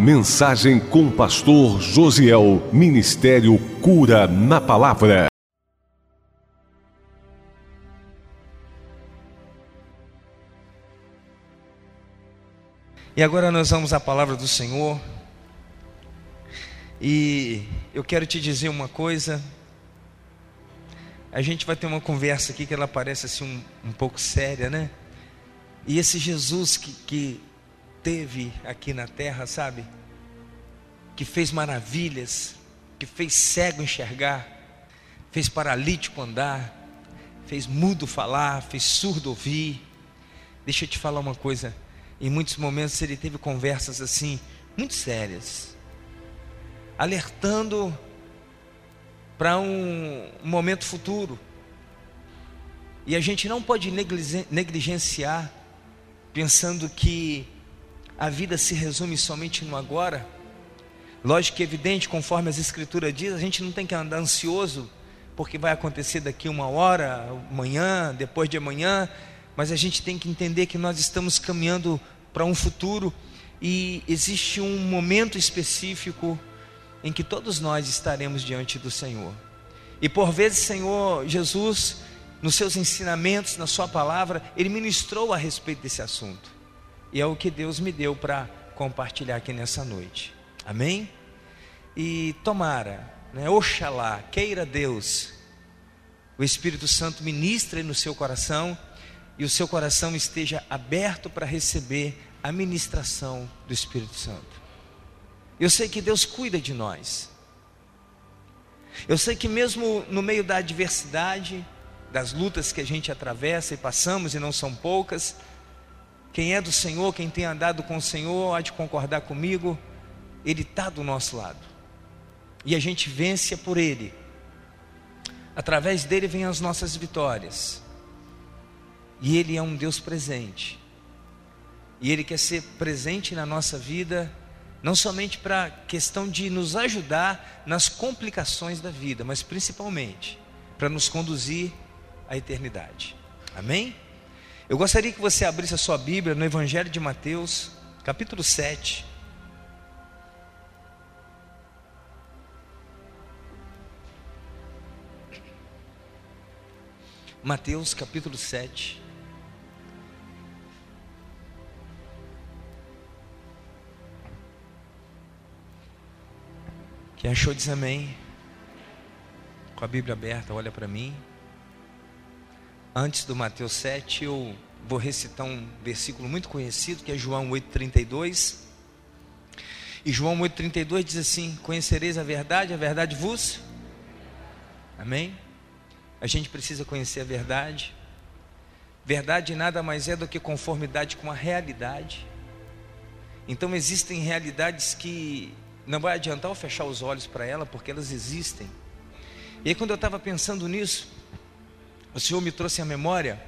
Mensagem com o pastor Josiel. Ministério Cura na Palavra. E agora nós vamos à palavra do Senhor. E eu quero te dizer uma coisa. A gente vai ter uma conversa aqui que ela parece assim um, um pouco séria, né? E esse Jesus que, que teve aqui na terra, sabe? Que fez maravilhas, que fez cego enxergar, fez paralítico andar, fez mudo falar, fez surdo ouvir. Deixa eu te falar uma coisa. Em muitos momentos ele teve conversas assim, muito sérias, alertando para um momento futuro. E a gente não pode negligenciar pensando que a vida se resume somente no agora. Lógico que é evidente, conforme as escrituras diz, a gente não tem que andar ansioso porque vai acontecer daqui uma hora, amanhã, depois de amanhã, mas a gente tem que entender que nós estamos caminhando para um futuro e existe um momento específico em que todos nós estaremos diante do Senhor. E por vezes, Senhor Jesus, nos seus ensinamentos, na Sua palavra, Ele ministrou a respeito desse assunto. E é o que Deus me deu para compartilhar aqui nessa noite. Amém? E tomara, né, oxalá, queira Deus, o Espírito Santo ministre no seu coração e o seu coração esteja aberto para receber a ministração do Espírito Santo. Eu sei que Deus cuida de nós. Eu sei que mesmo no meio da adversidade, das lutas que a gente atravessa e passamos, e não são poucas, quem é do Senhor, quem tem andado com o Senhor, há de concordar comigo, Ele está do nosso lado. E a gente vence por Ele. Através dele vêm as nossas vitórias. E Ele é um Deus presente. E Ele quer ser presente na nossa vida, não somente para a questão de nos ajudar nas complicações da vida, mas principalmente para nos conduzir à eternidade. Amém? Eu gostaria que você abrisse a sua Bíblia no Evangelho de Mateus, capítulo 7. Mateus capítulo 7. Quem achou diz amém. Com a Bíblia aberta, olha para mim antes do Mateus 7, eu vou recitar um versículo muito conhecido, que é João 8,32. E João 8,32 diz assim: Conhecereis a verdade, a verdade vos. Amém? A gente precisa conhecer a verdade. Verdade nada mais é do que conformidade com a realidade. Então existem realidades que não vai adiantar eu fechar os olhos para ela, porque elas existem. E aí, quando eu estava pensando nisso, o Senhor me trouxe à memória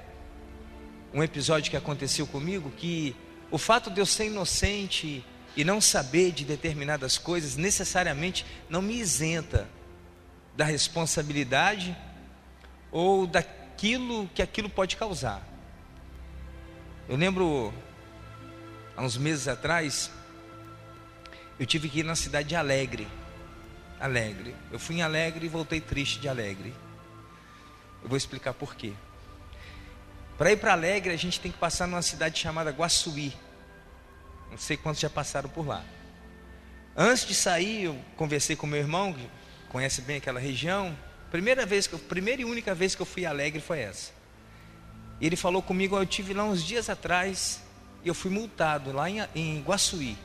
um episódio que aconteceu comigo que o fato de eu ser inocente e não saber de determinadas coisas necessariamente não me isenta da responsabilidade ou daquilo que aquilo pode causar. Eu lembro há uns meses atrás eu tive que ir na cidade de Alegre. Alegre. Eu fui em Alegre e voltei triste de Alegre. Eu vou explicar por quê. Para ir para Alegre, a gente tem que passar numa cidade chamada Guaçuí. Não sei quantos já passaram por lá. Antes de sair, eu conversei com meu irmão, que conhece bem aquela região. Primeira vez que eu, primeira e única vez que eu fui a Alegre foi essa. Ele falou comigo, eu tive lá uns dias atrás e eu fui multado lá em, em Guaçuí.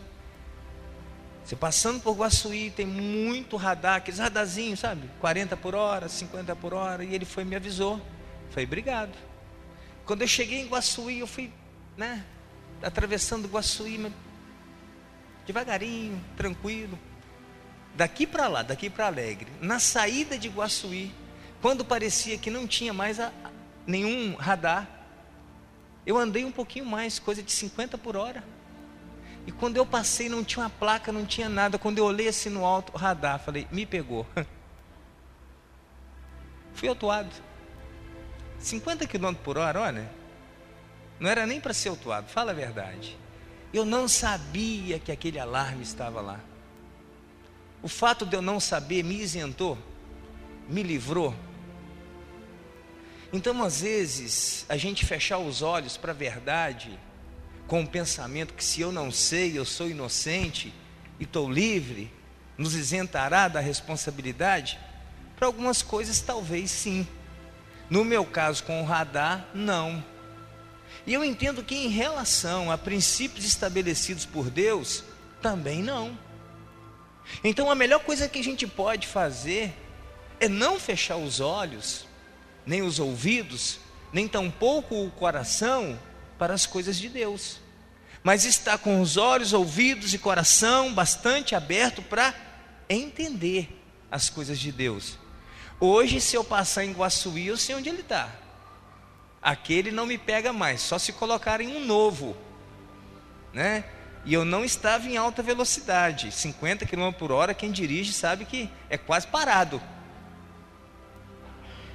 Você passando por Guaçuí, tem muito radar, aqueles radarzinhos, sabe? 40 por hora, 50 por hora. E ele foi me avisou. Falei, obrigado. Quando eu cheguei em Guaçuí, eu fui, né? Atravessando Guaçuí, devagarinho, tranquilo. Daqui para lá, daqui para Alegre. Na saída de Guaçuí, quando parecia que não tinha mais a, nenhum radar, eu andei um pouquinho mais, coisa de 50 por hora. E quando eu passei, não tinha uma placa, não tinha nada. Quando eu olhei assim no alto, radar, falei, me pegou. Fui autuado. 50 km por hora, olha. Não era nem para ser autuado, fala a verdade. Eu não sabia que aquele alarme estava lá. O fato de eu não saber me isentou, me livrou. Então, às vezes, a gente fechar os olhos para a verdade, com o pensamento que se eu não sei, eu sou inocente e estou livre, nos isentará da responsabilidade? Para algumas coisas, talvez sim. No meu caso, com o radar, não. E eu entendo que, em relação a princípios estabelecidos por Deus, também não. Então, a melhor coisa que a gente pode fazer é não fechar os olhos, nem os ouvidos, nem tampouco o coração para as coisas de Deus, mas estar com os olhos, ouvidos e coração bastante aberto para entender as coisas de Deus. Hoje, se eu passar em Guaçuí, eu sei onde ele está. Aquele não me pega mais, só se colocarem um novo, né? E eu não estava em alta velocidade, 50 km por hora. Quem dirige sabe que é quase parado.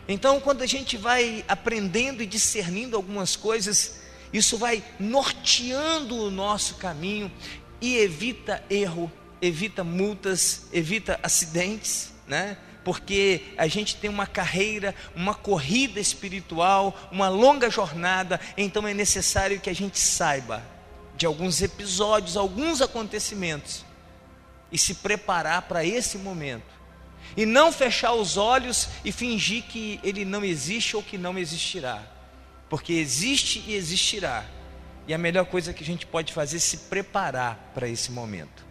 Então, quando a gente vai aprendendo e discernindo algumas coisas, isso vai norteando o nosso caminho e evita erro, evita multas, evita acidentes, né? Porque a gente tem uma carreira, uma corrida espiritual, uma longa jornada, então é necessário que a gente saiba de alguns episódios, alguns acontecimentos e se preparar para esse momento. E não fechar os olhos e fingir que ele não existe ou que não existirá. Porque existe e existirá. E a melhor coisa que a gente pode fazer é se preparar para esse momento.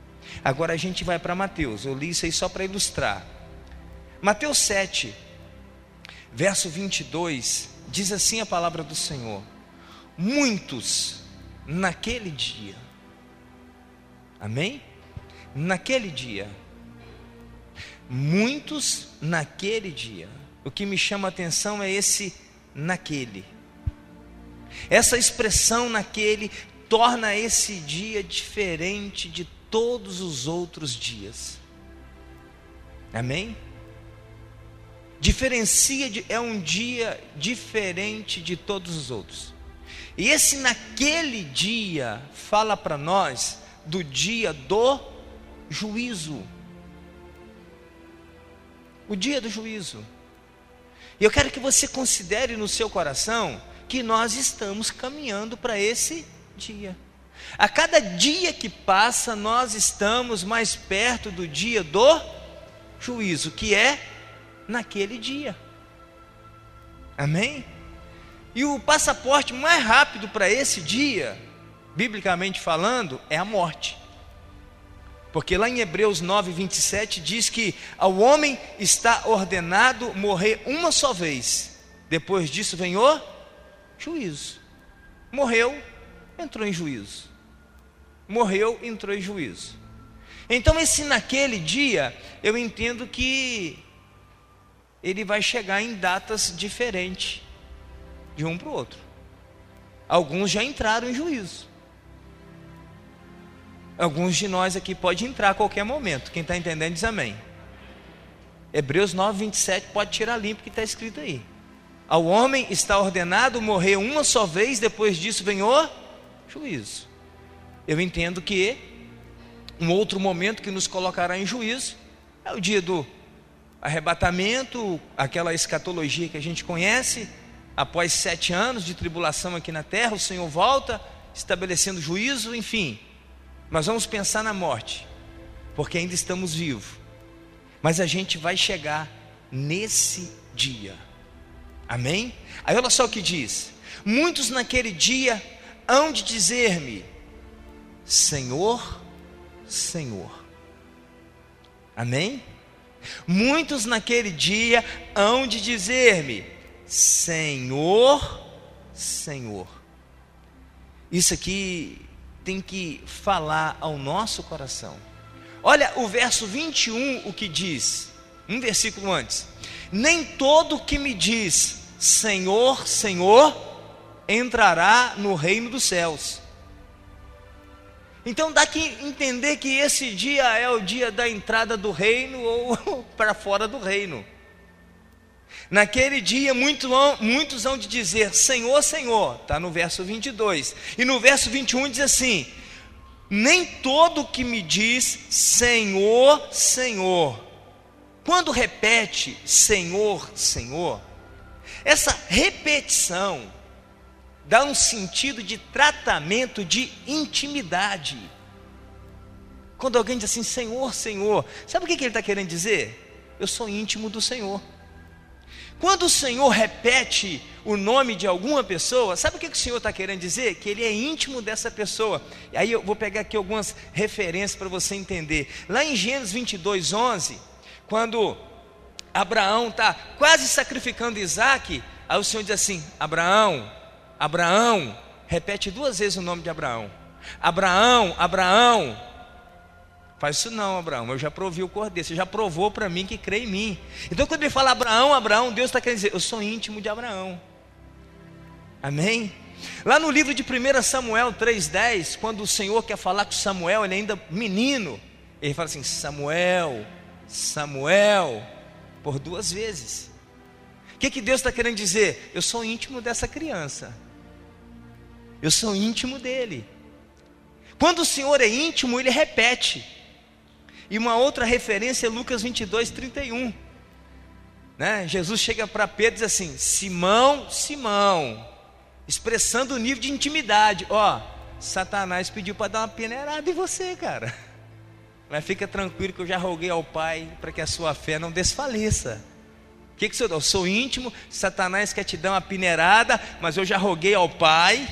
Agora a gente vai para Mateus. Eu li isso aí só para ilustrar. Mateus 7, verso 22, diz assim a palavra do Senhor: Muitos naquele dia. Amém? Naquele dia. Muitos naquele dia. O que me chama a atenção é esse naquele. Essa expressão naquele torna esse dia diferente de todos os outros dias. Amém? Diferencia de, é um dia diferente de todos os outros. E esse naquele dia fala para nós do dia do juízo. O dia do juízo. E eu quero que você considere no seu coração que nós estamos caminhando para esse dia. A cada dia que passa, nós estamos mais perto do dia do juízo, que é naquele dia. Amém? E o passaporte mais rápido para esse dia, biblicamente falando, é a morte. Porque lá em Hebreus 9, 27 diz que ao homem está ordenado morrer uma só vez. Depois disso vem o juízo. Morreu, entrou em juízo. Morreu, entrou em juízo. Então, esse naquele dia, eu entendo que ele vai chegar em datas diferentes de um para o outro. Alguns já entraram em juízo. Alguns de nós aqui pode entrar a qualquer momento. Quem está entendendo diz amém. Hebreus 9, 27 pode tirar limpo que está escrito aí. Ao homem está ordenado morrer uma só vez, depois disso vem o juízo. Eu entendo que um outro momento que nos colocará em juízo é o dia do arrebatamento, aquela escatologia que a gente conhece, após sete anos de tribulação aqui na terra, o Senhor volta, estabelecendo juízo, enfim. Mas vamos pensar na morte, porque ainda estamos vivos. Mas a gente vai chegar nesse dia. Amém? Aí olha só o que diz: Muitos naquele dia hão de dizer-me: Senhor, Senhor. Amém? Muitos naquele dia hão de dizer-me: Senhor, Senhor. Isso aqui tem que falar ao nosso coração. Olha o verso 21, o que diz, um versículo antes: Nem todo que me diz Senhor, Senhor, entrará no reino dos céus. Então dá que entender que esse dia é o dia da entrada do reino ou para fora do reino. Naquele dia, muito, muitos hão de dizer: Senhor, Senhor, está no verso 22. E no verso 21 diz assim: nem todo que me diz Senhor, Senhor. Quando repete Senhor, Senhor, essa repetição dá um sentido de tratamento de intimidade. Quando alguém diz assim, Senhor, Senhor, sabe o que ele está querendo dizer? Eu sou íntimo do Senhor. Quando o Senhor repete o nome de alguma pessoa, sabe o que o Senhor está querendo dizer? Que Ele é íntimo dessa pessoa. E aí eu vou pegar aqui algumas referências para você entender. Lá em Gênesis 22, 11, quando Abraão está quase sacrificando Isaac, aí o Senhor diz assim: Abraão, Abraão, repete duas vezes o nome de Abraão. Abraão, Abraão, Faz isso não, Abraão. Eu já provi o cordeiro. Você já provou para mim que crê em mim. Então, quando ele fala Abraão, Abraão, Deus está querendo dizer: Eu sou íntimo de Abraão. Amém? Lá no livro de 1 Samuel 3,10, quando o Senhor quer falar com Samuel, ele é ainda menino. Ele fala assim: Samuel, Samuel, por duas vezes. O que, que Deus está querendo dizer? Eu sou íntimo dessa criança. Eu sou íntimo dele. Quando o Senhor é íntimo, ele repete. E uma outra referência é Lucas 22, 31. Né? Jesus chega para Pedro e diz assim: Simão, Simão, expressando o nível de intimidade. Ó, Satanás pediu para dar uma peneirada em você, cara. Mas fica tranquilo que eu já roguei ao Pai para que a sua fé não desfaleça. O que, que você Eu sou íntimo, Satanás quer te dar uma peneirada, mas eu já roguei ao Pai.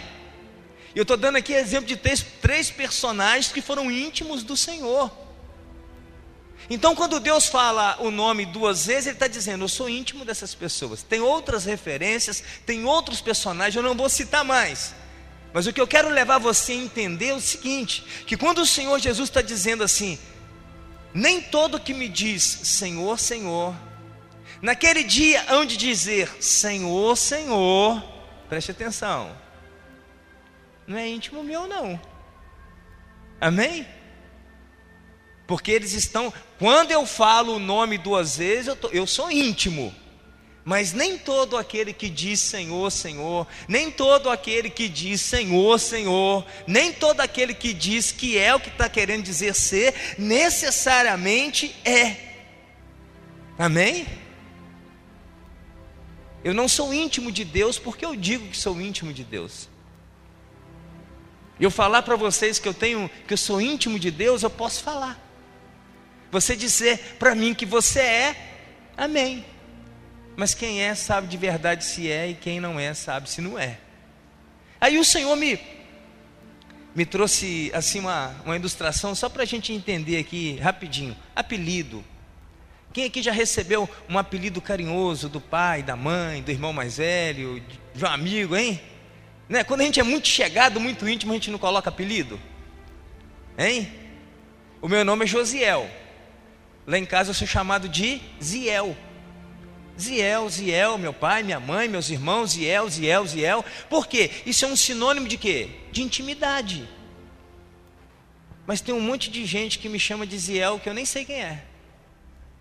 E eu estou dando aqui exemplo de três, três personagens que foram íntimos do Senhor. Então, quando Deus fala o nome duas vezes, Ele está dizendo: Eu sou íntimo dessas pessoas. Tem outras referências, tem outros personagens, eu não vou citar mais. Mas o que eu quero levar você a entender é o seguinte: que quando o Senhor Jesus está dizendo assim, nem todo que me diz Senhor, Senhor, naquele dia hão de dizer Senhor, Senhor, preste atenção, não é íntimo meu, não. Amém? Porque eles estão, quando eu falo o nome duas vezes, eu, tô, eu sou íntimo. Mas nem todo aquele que diz Senhor, Senhor, nem todo aquele que diz Senhor, Senhor, nem todo aquele que diz que é o que está querendo dizer ser, necessariamente é. Amém? Eu não sou íntimo de Deus porque eu digo que sou íntimo de Deus. Eu falar para vocês que eu tenho, que eu sou íntimo de Deus, eu posso falar. Você dizer para mim que você é, amém. Mas quem é sabe de verdade se é e quem não é sabe se não é. Aí o Senhor me me trouxe assim uma, uma ilustração só para a gente entender aqui rapidinho. Apelido. Quem aqui já recebeu um apelido carinhoso do pai, da mãe, do irmão mais velho, de um amigo, hein? Né? Quando a gente é muito chegado, muito íntimo, a gente não coloca apelido? Hein? O meu nome é Josiel. Lá em casa eu sou chamado de Ziel. Ziel, Ziel, meu pai, minha mãe, meus irmãos, Ziel, Ziel, Ziel. Por quê? Isso é um sinônimo de quê? De intimidade. Mas tem um monte de gente que me chama de Ziel que eu nem sei quem é.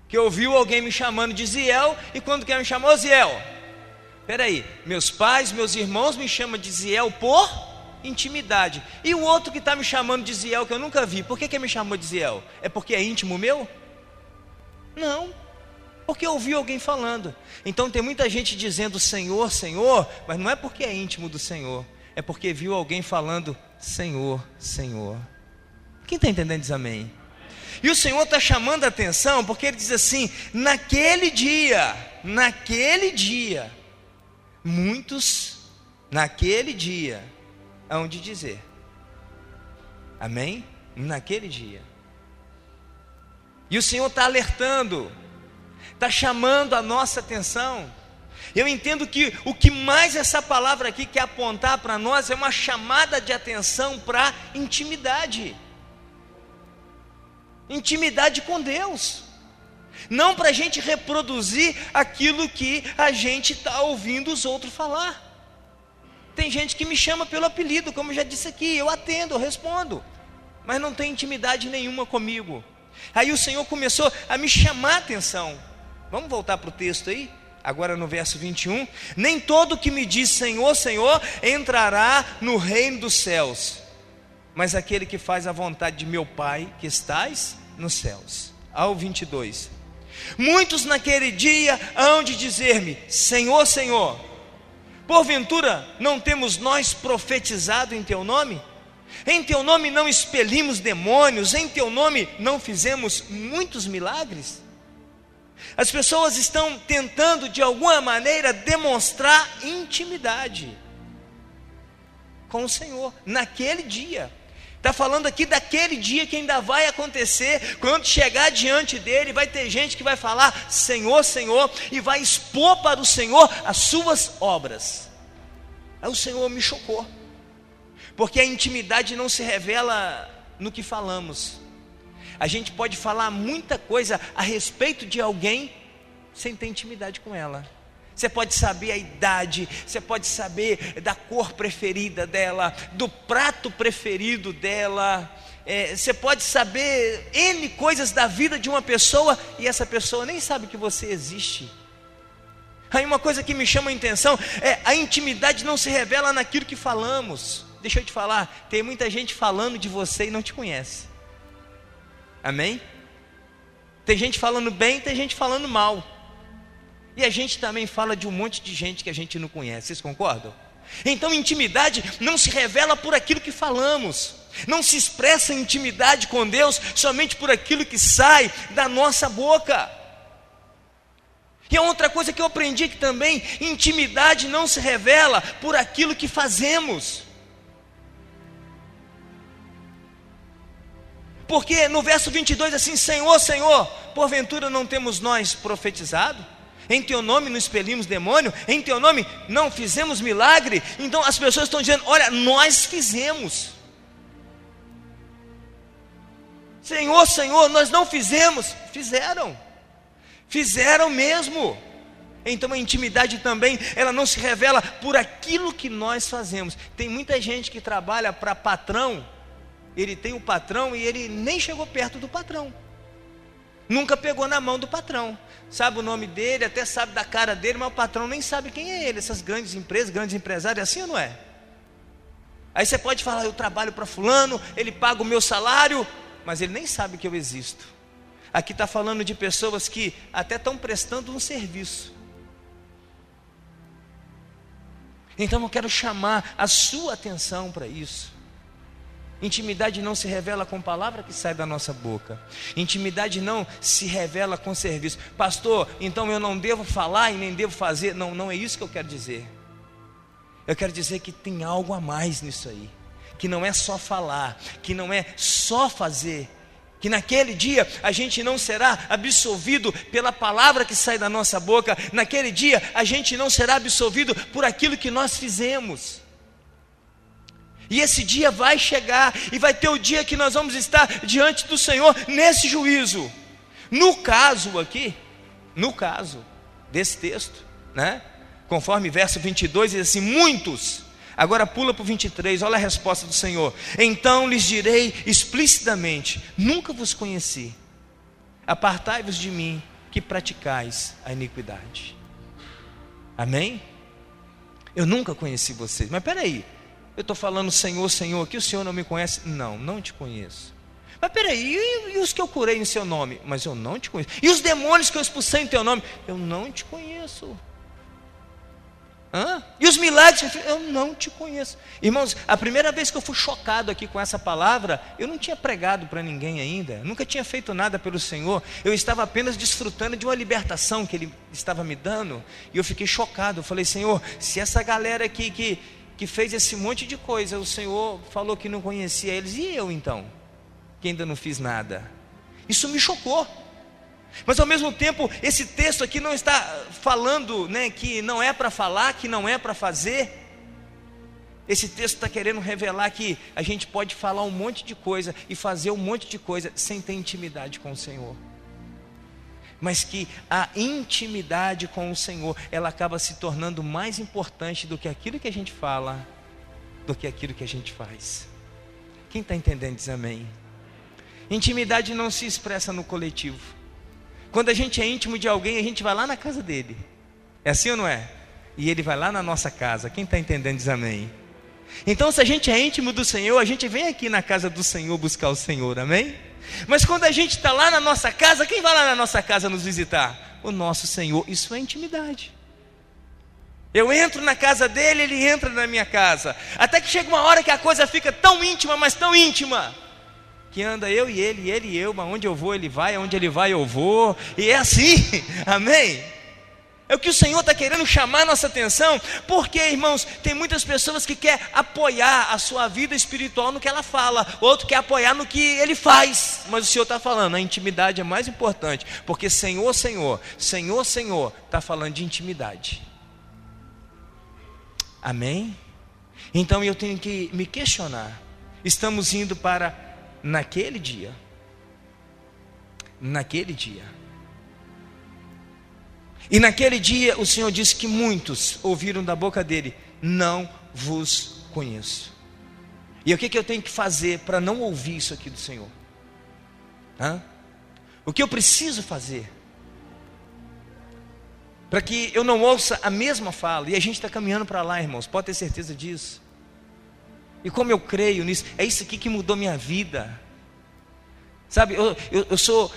Que ouviu alguém me chamando de Ziel e quando quer me chamar, ô Ziel. Peraí, meus pais, meus irmãos me chamam de Ziel por intimidade. E o outro que está me chamando de Ziel que eu nunca vi, por que, que me chamou de Ziel? É porque é íntimo meu? Não, porque ouviu alguém falando. Então tem muita gente dizendo Senhor, Senhor, mas não é porque é íntimo do Senhor, é porque viu alguém falando Senhor, Senhor. Quem está entendendo diz amém. E o Senhor está chamando a atenção porque ele diz assim: naquele dia, naquele dia, muitos, naquele dia, hão de dizer, amém? Naquele dia. E o Senhor está alertando, está chamando a nossa atenção. Eu entendo que o que mais essa palavra aqui quer apontar para nós é uma chamada de atenção para intimidade. Intimidade com Deus. Não para a gente reproduzir aquilo que a gente está ouvindo os outros falar. Tem gente que me chama pelo apelido, como eu já disse aqui, eu atendo, eu respondo, mas não tem intimidade nenhuma comigo. Aí o Senhor começou a me chamar a atenção. Vamos voltar para o texto aí? Agora no verso 21. Nem todo que me diz Senhor, Senhor entrará no reino dos céus, mas aquele que faz a vontade de meu Pai que estás nos céus. Ao 22. Muitos naquele dia hão de dizer-me: Senhor, Senhor, porventura não temos nós profetizado em teu nome? Em teu nome não expelimos demônios, em teu nome não fizemos muitos milagres? As pessoas estão tentando de alguma maneira demonstrar intimidade com o Senhor naquele dia. Está falando aqui daquele dia que ainda vai acontecer, quando chegar diante dele, vai ter gente que vai falar Senhor, Senhor, e vai expor para o Senhor as suas obras. Aí o Senhor me chocou, porque a intimidade não se revela no que falamos. A gente pode falar muita coisa a respeito de alguém sem ter intimidade com ela. Você pode saber a idade, você pode saber da cor preferida dela, do prato preferido dela. É, você pode saber N coisas da vida de uma pessoa e essa pessoa nem sabe que você existe. Aí uma coisa que me chama a atenção é a intimidade não se revela naquilo que falamos. Deixa eu te falar, tem muita gente falando de você e não te conhece. Amém? Tem gente falando bem, tem gente falando mal. E a gente também fala de um monte de gente que a gente não conhece, vocês concordam? Então, intimidade não se revela por aquilo que falamos, não se expressa intimidade com Deus somente por aquilo que sai da nossa boca. E a outra coisa que eu aprendi que também, intimidade não se revela por aquilo que fazemos. Porque no verso 22 assim, Senhor, Senhor, porventura não temos nós profetizado? em teu nome não expelimos demônio, em teu nome não fizemos milagre. Então as pessoas estão dizendo: olha, nós fizemos. Senhor, Senhor, nós não fizemos. Fizeram, fizeram mesmo. Então a intimidade também, ela não se revela por aquilo que nós fazemos. Tem muita gente que trabalha para patrão, ele tem o patrão e ele nem chegou perto do patrão. Nunca pegou na mão do patrão. Sabe o nome dele, até sabe da cara dele, mas o patrão nem sabe quem é ele. Essas grandes empresas, grandes empresários, é assim ou não é? Aí você pode falar, eu trabalho para fulano, ele paga o meu salário, mas ele nem sabe que eu existo. Aqui está falando de pessoas que até estão prestando um serviço. Então eu quero chamar a sua atenção para isso. Intimidade não se revela com palavra que sai da nossa boca. Intimidade não se revela com serviço. Pastor, então eu não devo falar e nem devo fazer. Não, não é isso que eu quero dizer. Eu quero dizer que tem algo a mais nisso aí. Que não é só falar, que não é só fazer. Que naquele dia a gente não será absolvido pela palavra que sai da nossa boca. Naquele dia a gente não será absolvido por aquilo que nós fizemos. E esse dia vai chegar, e vai ter o dia que nós vamos estar diante do Senhor nesse juízo. No caso aqui, no caso desse texto, né? Conforme verso 22 diz assim: muitos. Agora pula para o 23, olha a resposta do Senhor. Então lhes direi explicitamente: Nunca vos conheci. Apartai-vos de mim, que praticais a iniquidade. Amém? Eu nunca conheci vocês. Mas peraí, eu estou falando Senhor, Senhor, que o Senhor não me conhece? Não, não te conheço. Mas peraí, e, e os que eu curei em seu nome? Mas eu não te conheço. E os demônios que eu expulsei em teu nome? Eu não te conheço. Hã? E os milagres? Eu não te conheço. Irmãos, a primeira vez que eu fui chocado aqui com essa palavra, eu não tinha pregado para ninguém ainda, nunca tinha feito nada pelo Senhor, eu estava apenas desfrutando de uma libertação que Ele estava me dando, e eu fiquei chocado. Eu falei, Senhor, se essa galera aqui que que fez esse monte de coisa, o Senhor falou que não conhecia eles, e eu então, que ainda não fiz nada? Isso me chocou. Mas ao mesmo tempo, esse texto aqui não está falando né, que não é para falar, que não é para fazer. Esse texto está querendo revelar que a gente pode falar um monte de coisa e fazer um monte de coisa sem ter intimidade com o Senhor mas que a intimidade com o Senhor, ela acaba se tornando mais importante do que aquilo que a gente fala, do que aquilo que a gente faz. Quem está entendendo diz amém. Intimidade não se expressa no coletivo. Quando a gente é íntimo de alguém, a gente vai lá na casa dele. É assim ou não é? E ele vai lá na nossa casa. Quem está entendendo diz amém. Então, se a gente é íntimo do Senhor, a gente vem aqui na casa do Senhor buscar o Senhor, amém? Mas quando a gente está lá na nossa casa, quem vai lá na nossa casa nos visitar? O nosso Senhor. Isso é intimidade. Eu entro na casa dele, ele entra na minha casa. Até que chega uma hora que a coisa fica tão íntima, mas tão íntima, que anda eu e ele, ele e eu, mas onde eu vou ele vai, onde ele vai eu vou, e é assim, amém? É o que o Senhor está querendo chamar nossa atenção, porque, irmãos, tem muitas pessoas que querem apoiar a sua vida espiritual no que ela fala, outro quer apoiar no que ele faz, mas o Senhor está falando, a intimidade é mais importante, porque Senhor, Senhor, Senhor, Senhor, está falando de intimidade. Amém? Então eu tenho que me questionar. Estamos indo para naquele dia. Naquele dia. E naquele dia o Senhor disse que muitos ouviram da boca dele: Não vos conheço. E o que, que eu tenho que fazer para não ouvir isso aqui do Senhor? Hã? O que eu preciso fazer? para que eu não ouça a mesma fala. E a gente está caminhando para lá, irmãos, pode ter certeza disso. E como eu creio nisso, é isso aqui que mudou minha vida. Sabe, eu, eu, eu sou.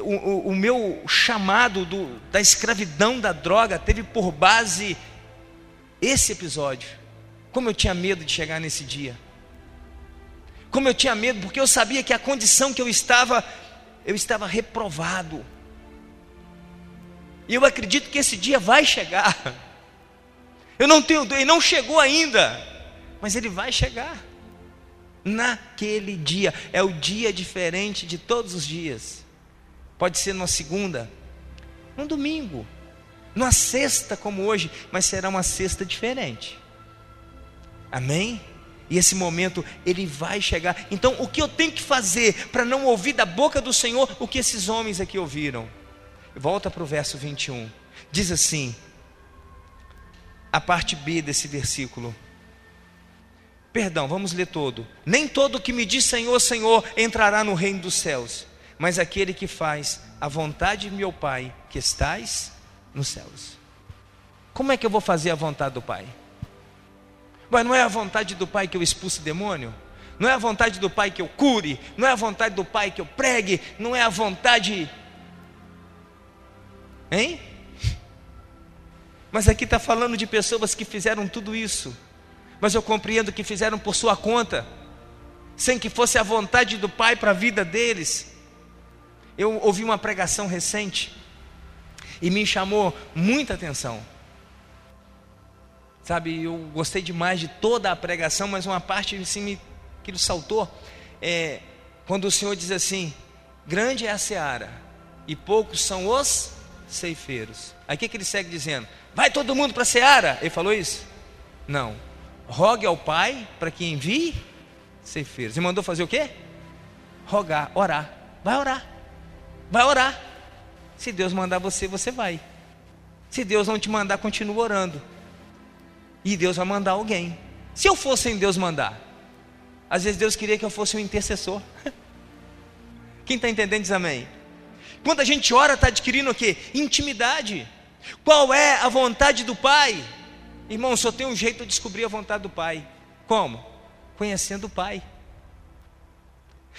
O, o, meu chamado do, da escravidão da droga teve por base esse episódio. Como eu tinha medo de chegar nesse dia. Como eu tinha medo, porque eu sabia que a condição que eu estava, eu estava reprovado. E eu acredito que esse dia vai chegar. Eu não tenho, ele não chegou ainda, mas ele vai chegar. Naquele dia, é o dia diferente de todos os dias. Pode ser numa segunda, num domingo, numa sexta como hoje, mas será uma sexta diferente. Amém? E esse momento ele vai chegar. Então, o que eu tenho que fazer para não ouvir da boca do Senhor o que esses homens aqui ouviram? Volta para o verso 21. Diz assim, a parte B desse versículo. Perdão, vamos ler todo. Nem todo que me diz Senhor, Senhor entrará no reino dos céus, mas aquele que faz a vontade de meu Pai que estás nos céus. Como é que eu vou fazer a vontade do Pai? Mas não é a vontade do Pai que eu expulse demônio? Não é a vontade do Pai que eu cure? Não é a vontade do Pai que eu pregue? Não é a vontade Hein? Mas aqui está falando de pessoas que fizeram tudo isso, mas eu compreendo que fizeram por sua conta, sem que fosse a vontade do Pai para a vida deles. Eu ouvi uma pregação recente e me chamou muita atenção. Sabe, eu gostei demais de toda a pregação, mas uma parte assim me, que saltou é quando o Senhor diz assim: Grande é a seara e poucos são os ceifeiros. Aí o que, que ele segue dizendo? Vai todo mundo para a seara. Ele falou isso? Não. Rogue ao Pai para que envie ceifeiros. E mandou fazer o quê? Rogar, orar. Vai orar. Vai orar. Se Deus mandar você, você vai. Se Deus não te mandar, continua orando. E Deus vai mandar alguém. Se eu fosse em Deus mandar, às vezes Deus queria que eu fosse um intercessor. Quem está entendendo diz amém. Quando a gente ora, está adquirindo o que? Intimidade. Qual é a vontade do Pai? Irmão, só tem um jeito de descobrir a vontade do Pai. Como? Conhecendo o Pai.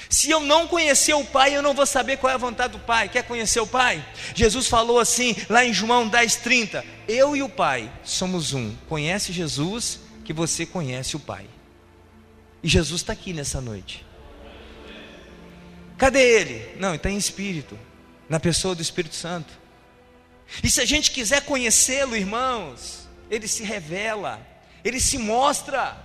Se eu não conhecer o Pai, eu não vou saber qual é a vontade do Pai. Quer conhecer o Pai? Jesus falou assim, lá em João 10,30: Eu e o Pai somos um. Conhece Jesus, que você conhece o Pai. E Jesus está aqui nessa noite. Cadê ele? Não, está em espírito na pessoa do Espírito Santo. E se a gente quiser conhecê-lo, irmãos, ele se revela, ele se mostra.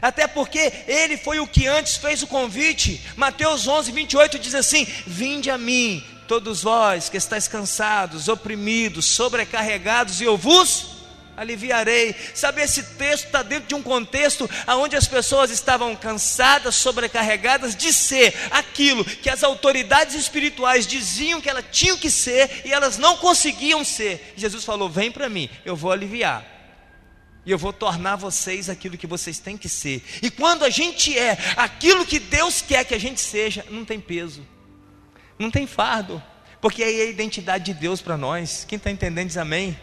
Até porque ele foi o que antes fez o convite. Mateus 11, 28 diz assim: Vinde a mim, todos vós que estáis cansados, oprimidos, sobrecarregados, e eu vos aliviarei. Sabe, esse texto está dentro de um contexto onde as pessoas estavam cansadas, sobrecarregadas de ser aquilo que as autoridades espirituais diziam que elas tinham que ser e elas não conseguiam ser. Jesus falou: Vem para mim, eu vou aliviar. E eu vou tornar vocês aquilo que vocês têm que ser. E quando a gente é aquilo que Deus quer que a gente seja, não tem peso, não tem fardo, porque aí é a identidade de Deus para nós. Quem está entendendo diz amém.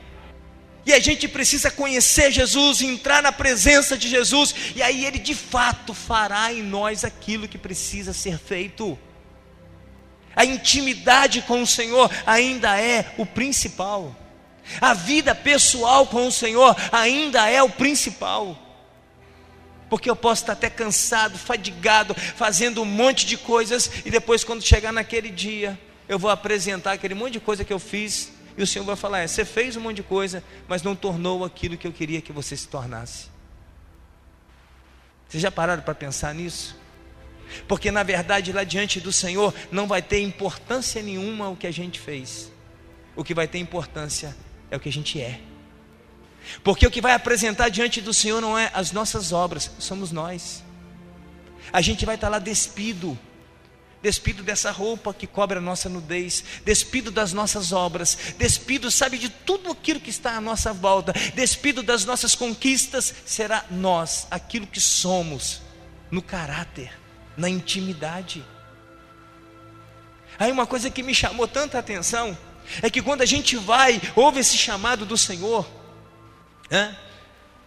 E a gente precisa conhecer Jesus, entrar na presença de Jesus, e aí Ele de fato fará em nós aquilo que precisa ser feito. A intimidade com o Senhor ainda é o principal, a vida pessoal com o Senhor ainda é o principal. Porque eu posso estar até cansado, fadigado, fazendo um monte de coisas, e depois, quando chegar naquele dia, eu vou apresentar aquele monte de coisa que eu fiz e o Senhor vai falar: é, você fez um monte de coisa, mas não tornou aquilo que eu queria que você se tornasse. Vocês já pararam para pensar nisso? Porque na verdade lá diante do Senhor não vai ter importância nenhuma o que a gente fez. O que vai ter importância é o que a gente é. Porque o que vai apresentar diante do Senhor não é as nossas obras, somos nós. A gente vai estar lá despido, despido dessa roupa que cobre a nossa nudez, despido das nossas obras, despido, sabe, de tudo aquilo que está à nossa volta, despido das nossas conquistas, será nós, aquilo que somos, no caráter, na intimidade. Aí uma coisa que me chamou tanta atenção é que quando a gente vai, ouve esse chamado do Senhor, né?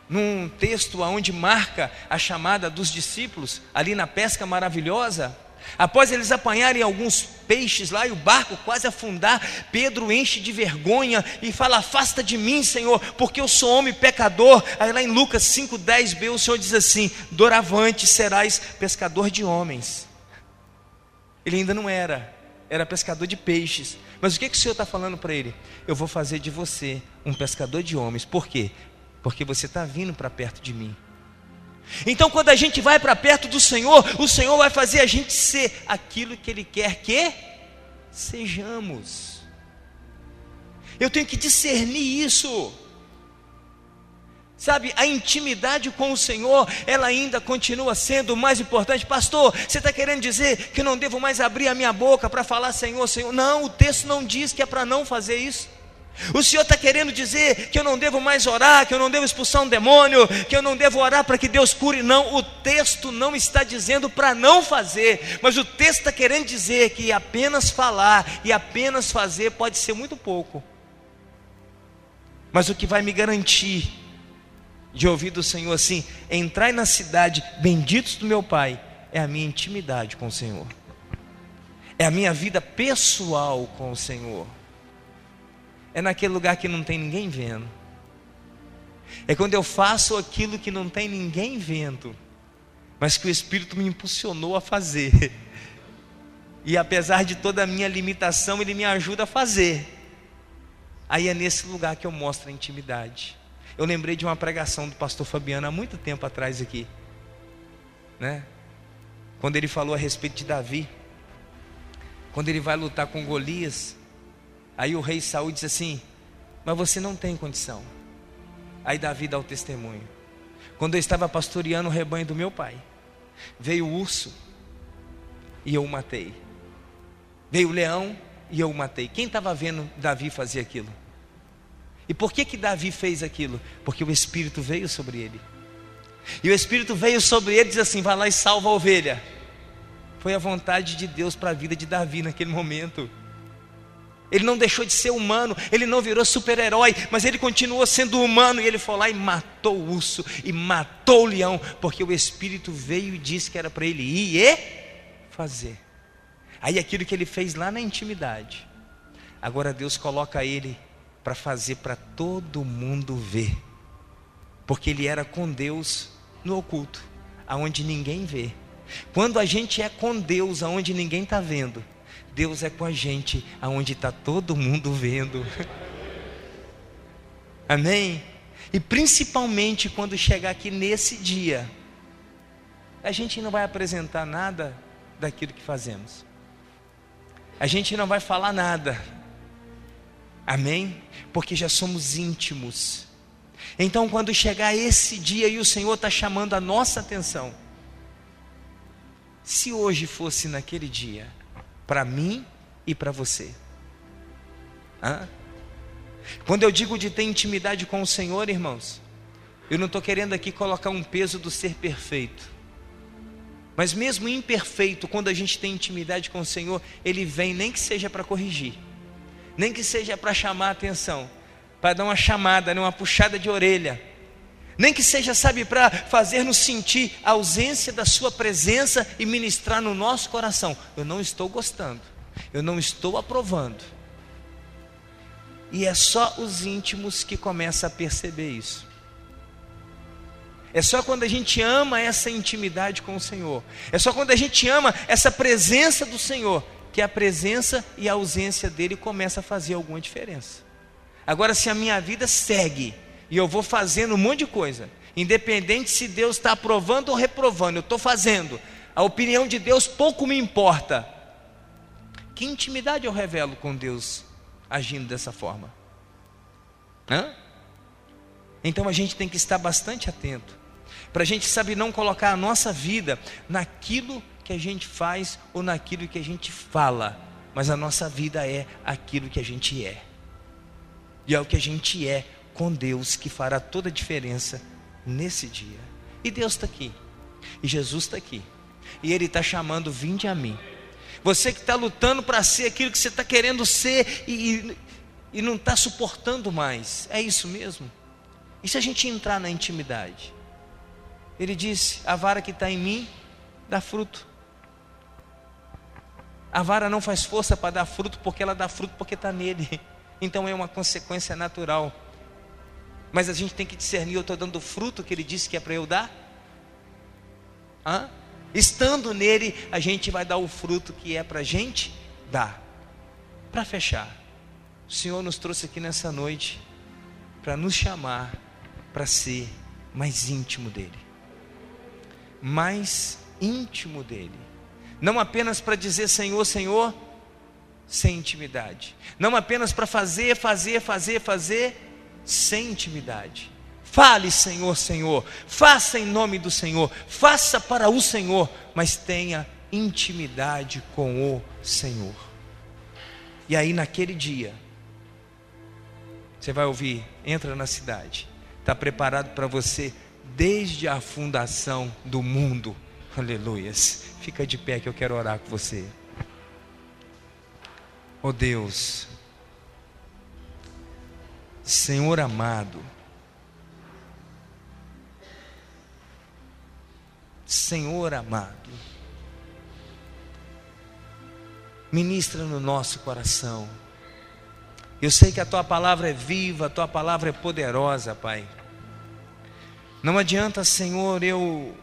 num texto onde marca a chamada dos discípulos, ali na pesca maravilhosa, Após eles apanharem alguns peixes lá e o barco quase afundar, Pedro enche de vergonha e fala: Afasta de mim, Senhor, porque eu sou homem pecador. Aí lá em Lucas 5,10b o Senhor diz assim: Doravante serás pescador de homens. Ele ainda não era, era pescador de peixes. Mas o que, que o Senhor está falando para ele? Eu vou fazer de você um pescador de homens. Por quê? Porque você está vindo para perto de mim. Então, quando a gente vai para perto do Senhor, o Senhor vai fazer a gente ser aquilo que Ele quer que sejamos. Eu tenho que discernir isso. Sabe, a intimidade com o Senhor, ela ainda continua sendo o mais importante. Pastor, você está querendo dizer que não devo mais abrir a minha boca para falar Senhor, Senhor? Não, o texto não diz que é para não fazer isso. O Senhor está querendo dizer que eu não devo mais orar, que eu não devo expulsar um demônio, que eu não devo orar para que Deus cure. Não, o texto não está dizendo para não fazer, mas o texto está querendo dizer que apenas falar e apenas fazer pode ser muito pouco. Mas o que vai me garantir de ouvir do Senhor assim, entrar na cidade, benditos do meu Pai, é a minha intimidade com o Senhor, é a minha vida pessoal com o Senhor é naquele lugar que não tem ninguém vendo. É quando eu faço aquilo que não tem ninguém vendo, mas que o Espírito me impulsionou a fazer. E apesar de toda a minha limitação, Ele me ajuda a fazer. Aí é nesse lugar que eu mostro a intimidade. Eu lembrei de uma pregação do pastor Fabiano há muito tempo atrás aqui, né? Quando ele falou a respeito de Davi, quando ele vai lutar com Golias, Aí o rei Saul diz assim: Mas você não tem condição. Aí Davi dá o testemunho. Quando eu estava pastoreando o rebanho do meu pai, veio o urso e eu o matei. Veio o leão e eu o matei. Quem estava vendo Davi fazer aquilo? E por que que Davi fez aquilo? Porque o Espírito veio sobre ele. E o Espírito veio sobre ele e diz assim: vai lá e salva a ovelha. Foi a vontade de Deus para a vida de Davi naquele momento. Ele não deixou de ser humano, ele não virou super-herói, mas ele continuou sendo humano e ele foi lá e matou o urso e matou o leão, porque o Espírito veio e disse que era para ele ir e fazer. Aí aquilo que ele fez lá na intimidade, agora Deus coloca ele para fazer para todo mundo ver, porque ele era com Deus no oculto, aonde ninguém vê. Quando a gente é com Deus, aonde ninguém está vendo, Deus é com a gente aonde está todo mundo vendo. Amém? E principalmente quando chegar aqui nesse dia, a gente não vai apresentar nada daquilo que fazemos. A gente não vai falar nada. Amém? Porque já somos íntimos. Então, quando chegar esse dia e o Senhor está chamando a nossa atenção, se hoje fosse naquele dia, para mim e para você. Hã? Quando eu digo de ter intimidade com o Senhor, irmãos, eu não estou querendo aqui colocar um peso do ser perfeito. Mas mesmo imperfeito, quando a gente tem intimidade com o Senhor, Ele vem nem que seja para corrigir, nem que seja para chamar a atenção, para dar uma chamada, né, uma puxada de orelha. Nem que seja, sabe, para fazer-nos sentir a ausência da Sua presença e ministrar no nosso coração. Eu não estou gostando, eu não estou aprovando. E é só os íntimos que começam a perceber isso. É só quando a gente ama essa intimidade com o Senhor, é só quando a gente ama essa presença do Senhor, que a presença e a ausência dele começa a fazer alguma diferença. Agora, se a minha vida segue e eu vou fazendo um monte de coisa, independente se Deus está aprovando ou reprovando, eu estou fazendo, a opinião de Deus pouco me importa. Que intimidade eu revelo com Deus agindo dessa forma? Hã? Então a gente tem que estar bastante atento, para a gente saber não colocar a nossa vida naquilo que a gente faz ou naquilo que a gente fala, mas a nossa vida é aquilo que a gente é, e é o que a gente é com Deus que fará toda a diferença nesse dia. E Deus está aqui, e Jesus está aqui, e Ele está chamando: vinde a mim. Você que está lutando para ser aquilo que você está querendo ser e, e, e não está suportando mais, é isso mesmo? E se a gente entrar na intimidade? Ele disse: A vara que está em mim dá fruto. A vara não faz força para dar fruto, porque ela dá fruto porque está nele. Então é uma consequência natural. Mas a gente tem que discernir: eu estou dando o fruto que ele disse que é para eu dar? Hã? Estando nele, a gente vai dar o fruto que é para a gente dar. Para fechar, o Senhor nos trouxe aqui nessa noite para nos chamar para ser mais íntimo dele. Mais íntimo dele. Não apenas para dizer Senhor, Senhor, sem intimidade. Não apenas para fazer, fazer, fazer, fazer, sem intimidade. Fale, Senhor, Senhor. Faça em nome do Senhor. Faça para o Senhor, mas tenha intimidade com o Senhor. E aí, naquele dia, você vai ouvir: entra na cidade está preparado para você desde a fundação do mundo. Aleluias. Fica de pé que eu quero orar com você. Oh Deus, Senhor amado, Senhor amado, ministra no nosso coração. Eu sei que a tua palavra é viva, a tua palavra é poderosa, Pai. Não adianta, Senhor, eu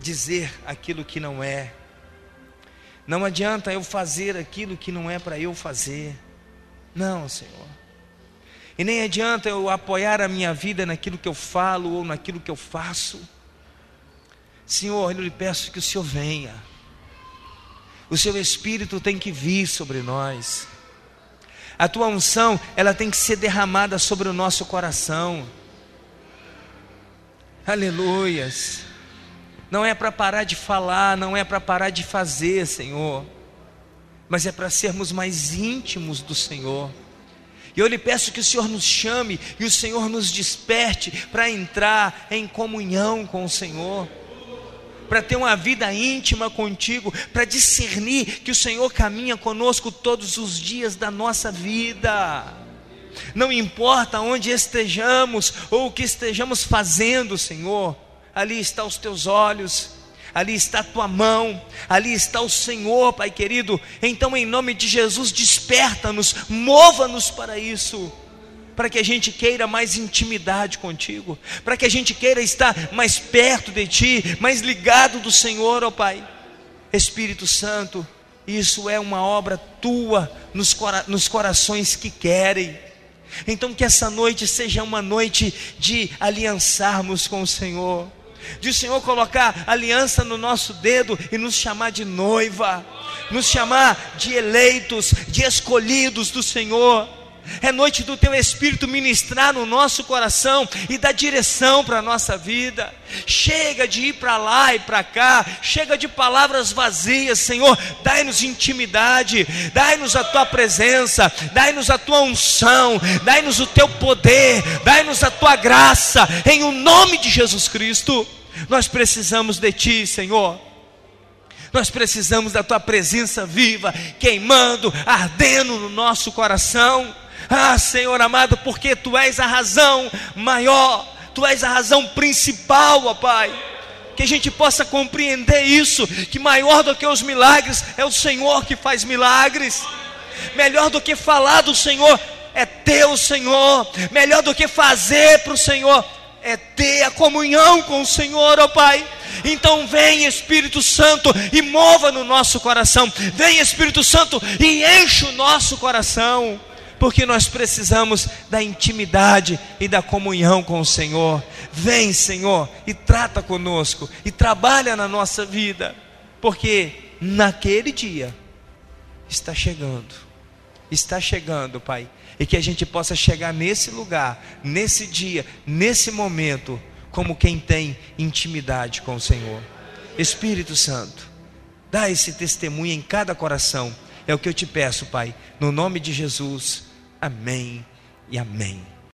dizer aquilo que não é. Não adianta eu fazer aquilo que não é para eu fazer. Não, Senhor. E nem adianta eu apoiar a minha vida naquilo que eu falo ou naquilo que eu faço. Senhor, eu lhe peço que o Senhor venha. O seu Espírito tem que vir sobre nós. A tua unção, ela tem que ser derramada sobre o nosso coração. Aleluias. Não é para parar de falar, não é para parar de fazer, Senhor, mas é para sermos mais íntimos do Senhor. E eu lhe peço que o Senhor nos chame e o Senhor nos desperte para entrar em comunhão com o Senhor, para ter uma vida íntima contigo, para discernir que o Senhor caminha conosco todos os dias da nossa vida. Não importa onde estejamos ou o que estejamos fazendo, Senhor, ali está os teus olhos, ali está a tua mão, ali está o Senhor, Pai querido. Então, em nome de Jesus, desperta-nos, mova-nos para isso, para que a gente queira mais intimidade contigo, para que a gente queira estar mais perto de Ti, mais ligado do Senhor, ó Pai. Espírito Santo, isso é uma obra tua nos, cora nos corações que querem então, que essa noite seja uma noite de aliançarmos com o Senhor, de o Senhor colocar aliança no nosso dedo e nos chamar de noiva, nos chamar de eleitos, de escolhidos do Senhor. É noite do teu Espírito ministrar no nosso coração e dar direção para a nossa vida. Chega de ir para lá e para cá, chega de palavras vazias, Senhor. Dai-nos intimidade, dai-nos a tua presença, dai-nos a tua unção, dai-nos o teu poder, dai-nos a tua graça, em o nome de Jesus Cristo. Nós precisamos de ti, Senhor. Nós precisamos da tua presença viva, queimando, ardendo no nosso coração Ah, Senhor amado, porque tu és a razão maior, tu és a razão principal, ó Pai. Que a gente possa compreender isso, que maior do que os milagres é o Senhor que faz milagres. Melhor do que falar do Senhor é ter o Senhor. Melhor do que fazer para o Senhor é ter a comunhão com o Senhor, ó Pai. Então vem Espírito Santo e mova no nosso coração. Vem Espírito Santo e enche o nosso coração. Porque nós precisamos da intimidade e da comunhão com o Senhor. Vem, Senhor, e trata conosco e trabalha na nossa vida. Porque naquele dia está chegando. Está chegando, Pai. E que a gente possa chegar nesse lugar, nesse dia, nesse momento como quem tem intimidade com o Senhor. Espírito Santo, dá esse testemunho em cada coração. É o que eu te peço, Pai, no nome de Jesus. Amém e amém.